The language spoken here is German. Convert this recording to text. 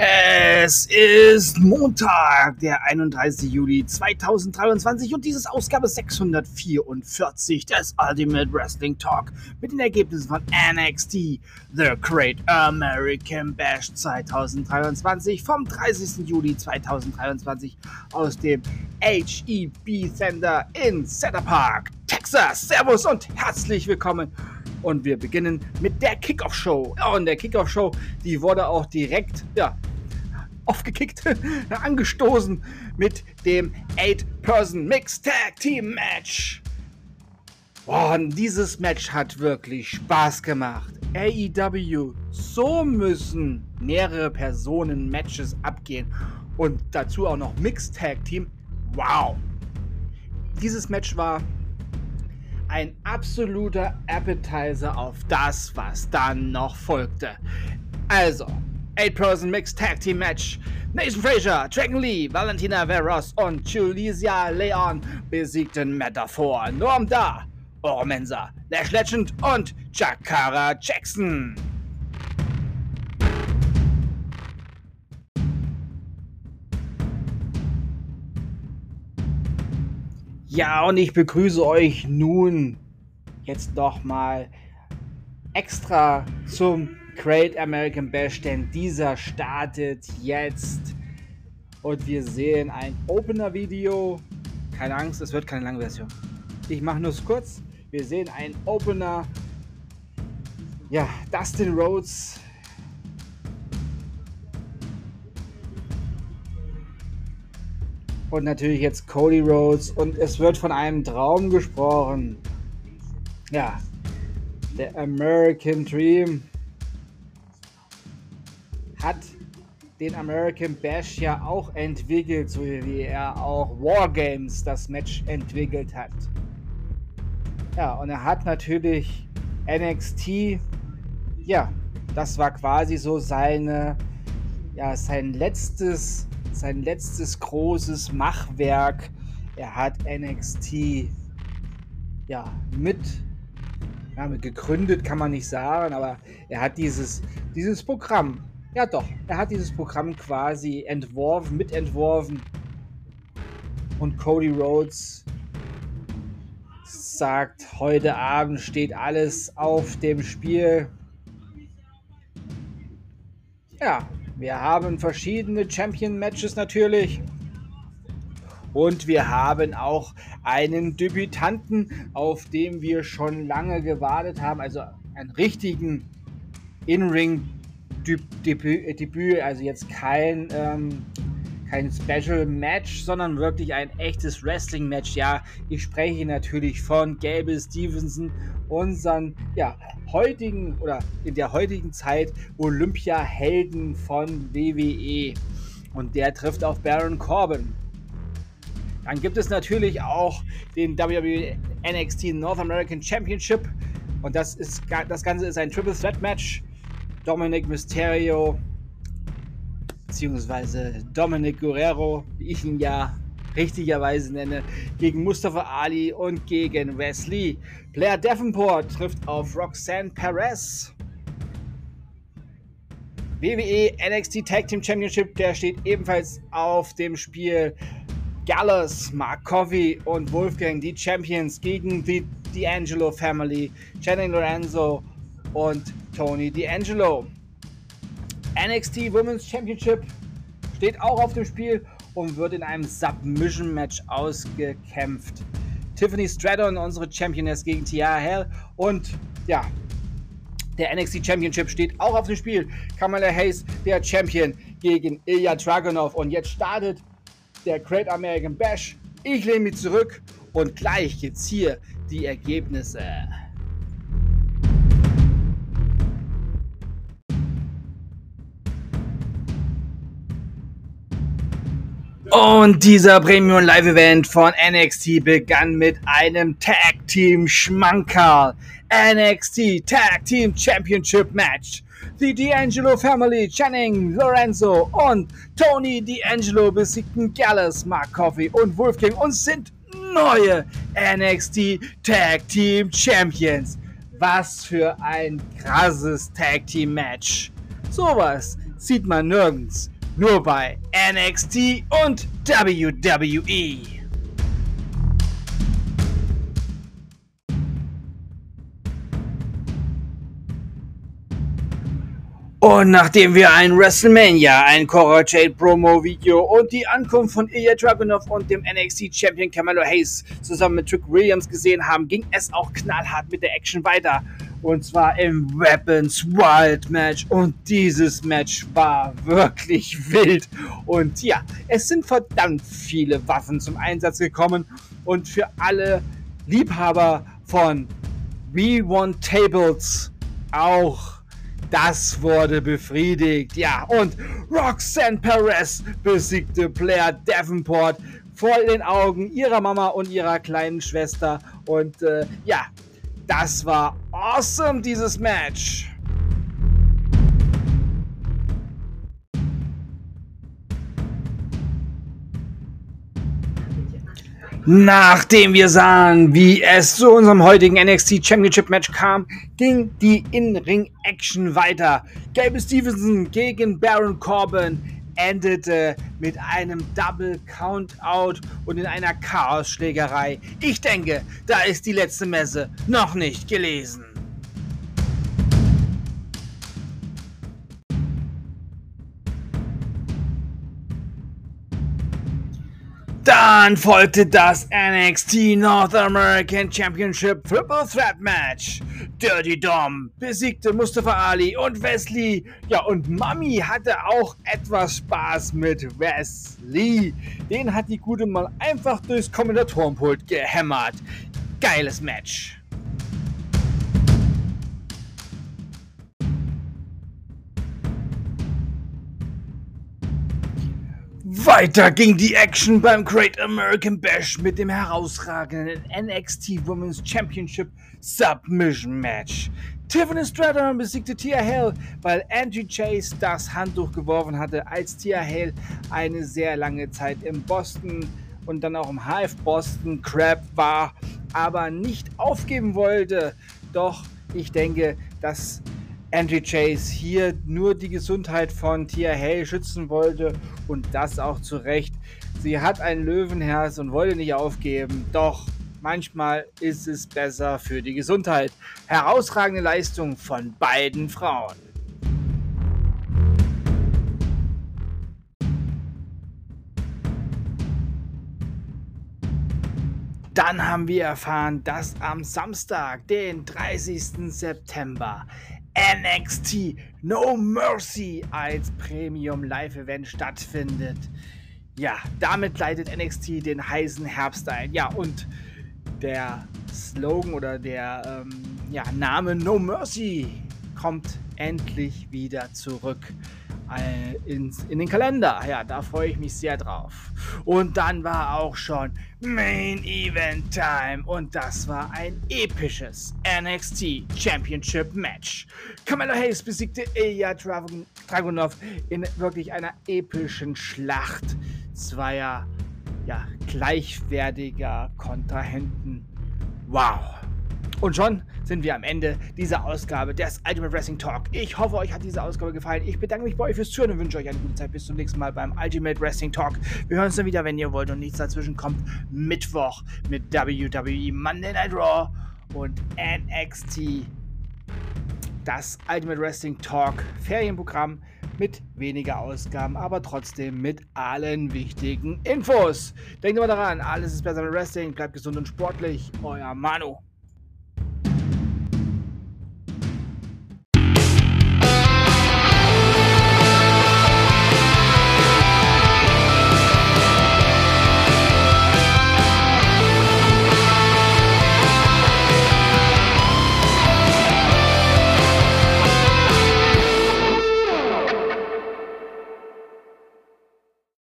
Es ist Montag, der 31. Juli 2023 und dieses Ausgabe 644 des Ultimate Wrestling Talk mit den Ergebnissen von NXT The Great American Bash 2023 vom 30. Juli 2023 aus dem HEB Center in Center Park, Texas. Servus und herzlich willkommen und wir beginnen mit der Kickoff-Show. und der Kickoff-Show, die wurde auch direkt, ja, aufgekickt, angestoßen mit dem 8-Person Mixed Tag Team Match. Boah, und dieses Match hat wirklich Spaß gemacht. AEW, so müssen mehrere Personen Matches abgehen. Und dazu auch noch Mixed Tag Team. Wow. Dieses Match war ein absoluter Appetizer auf das, was dann noch folgte. Also, 8-Person Mixed Tag Team Match. Nathan Frazier, Dragon Lee, Valentina Veros und Julia Leon besiegten Metaphor, Norm Da, Oromensa, Lash Legend und Jakara Jackson. Ja, und ich begrüße euch nun jetzt nochmal extra zum Great American Bash, denn dieser startet jetzt. Und wir sehen ein Opener-Video. Keine Angst, es wird keine lange Version. Ich mache nur kurz. Wir sehen ein Opener. Ja, Dustin Rhodes. Und natürlich jetzt Cody Rhodes. Und es wird von einem Traum gesprochen. Ja, der American Dream hat den American Bash ja auch entwickelt, so wie er auch Wargames das Match entwickelt hat. Ja, und er hat natürlich NXT, ja, das war quasi so seine, ja, sein letztes, sein letztes großes Machwerk. Er hat NXT, ja, mit, ja, gegründet kann man nicht sagen, aber er hat dieses, dieses Programm ja, doch. Er hat dieses Programm quasi entworfen, mitentworfen. Und Cody Rhodes sagt, heute Abend steht alles auf dem Spiel. Ja, wir haben verschiedene Champion-Matches natürlich. Und wir haben auch einen Debütanten, auf dem wir schon lange gewartet haben. Also einen richtigen In-Ring Debüt, Debüt also jetzt kein, ähm, kein Special Match, sondern wirklich ein echtes Wrestling Match. Ja, ich spreche natürlich von Gable Stevenson, unseren ja, heutigen oder in der heutigen Zeit Olympia-Helden von WWE. Und der trifft auf Baron Corbin. Dann gibt es natürlich auch den WWE NXT North American Championship. Und das, ist, das Ganze ist ein Triple Threat Match Dominic Mysterio, beziehungsweise Dominic Guerrero, wie ich ihn ja richtigerweise nenne, gegen Mustafa Ali und gegen Wesley. Blair Davenport trifft auf Roxanne Perez. WWE NXT Tag Team Championship, der steht ebenfalls auf dem Spiel. Gallus, Mark und Wolfgang, die Champions gegen die D'Angelo Family, Channing Lorenzo und Tony D'Angelo. NXT Women's Championship steht auch auf dem Spiel und wird in einem Submission Match ausgekämpft. Tiffany Stratton, unsere Championess gegen Tia Hell und ja, der NXT Championship steht auch auf dem Spiel. Kamala Hayes, der Champion gegen Ilya Dragunov und jetzt startet der Great American Bash. Ich lehne mich zurück und gleich gibt's hier die Ergebnisse. Und dieser Premium Live Event von NXT begann mit einem Tag Team Schmankerl. NXT Tag Team Championship Match. Die D'Angelo Family, Channing, Lorenzo und Tony D'Angelo besiegten Gallus, Mark Coffey und Wolfgang und sind neue NXT Tag Team Champions. Was für ein krasses Tag Team Match. Sowas sieht man nirgends Nur bei NXT und WWE. Und nachdem wir ein WrestleMania, ein Cora Jade Promo Video und die Ankunft von Ilya Dragunov und dem NXT Champion Camelo Hayes zusammen mit Trick Williams gesehen haben, ging es auch knallhart mit der Action weiter. Und zwar im Weapons Wild Match. Und dieses Match war wirklich wild. Und ja, es sind verdammt viele Waffen zum Einsatz gekommen. Und für alle Liebhaber von We Want Tables auch das wurde befriedigt. Ja, und Roxanne Perez besiegte Blair Davenport vor den Augen ihrer Mama und ihrer kleinen Schwester. Und äh, ja, das war awesome, dieses Match. Nachdem wir sahen, wie es zu unserem heutigen NXT Championship Match kam, ging die In-Ring-Action weiter. Gabe Stevenson gegen Baron Corbin endete mit einem Double Countout und in einer Chaos-Schlägerei. Ich denke, da ist die letzte Messe noch nicht gelesen. Dann folgte das NXT North American Championship Triple Threat Match. Dirty Dom besiegte Mustafa Ali und Wesley. Ja, und Mami hatte auch etwas Spaß mit Wesley. Den hat die Gute mal einfach durchs Kommentatorenpult gehämmert. Geiles Match. Weiter ging die Action beim Great American Bash mit dem herausragenden NXT Women's Championship Submission Match. Tiffany Stratton besiegte Tia Hale, weil Angie Chase das Handtuch geworfen hatte, als Tia Hale eine sehr lange Zeit im Boston und dann auch im HF Boston Crab war, aber nicht aufgeben wollte. Doch ich denke, dass Andrew Chase hier nur die Gesundheit von Tia Hay schützen wollte und das auch zu Recht. Sie hat ein Löwenherz und wollte nicht aufgeben, doch manchmal ist es besser für die Gesundheit. Herausragende Leistung von beiden Frauen. Dann haben wir erfahren, dass am Samstag, den 30. September, NXT No Mercy als Premium Live Event stattfindet. Ja, damit leitet NXT den heißen Herbst ein. Ja, und der Slogan oder der ähm, ja, Name No Mercy kommt endlich wieder zurück ins, in den Kalender. Ja, da freue ich mich sehr drauf. Und dann war auch schon Main Event Time und das war ein episches NXT Championship Match. Kamala Hayes besiegte Ilya Dragunov in wirklich einer epischen Schlacht zweier ja, gleichwertiger Kontrahenten. Wow. Und schon sind wir am Ende dieser Ausgabe des Ultimate Wrestling Talk. Ich hoffe, euch hat diese Ausgabe gefallen. Ich bedanke mich bei euch fürs Zuhören und wünsche euch eine gute Zeit. Bis zum nächsten Mal beim Ultimate Wrestling Talk. Wir hören uns dann wieder, wenn ihr wollt und nichts dazwischen kommt. Mittwoch mit WWE Monday Night Raw und NXT. Das Ultimate Wrestling Talk Ferienprogramm mit weniger Ausgaben, aber trotzdem mit allen wichtigen Infos. Denkt immer daran, alles ist besser mit Wrestling. Bleibt gesund und sportlich. Euer Manu.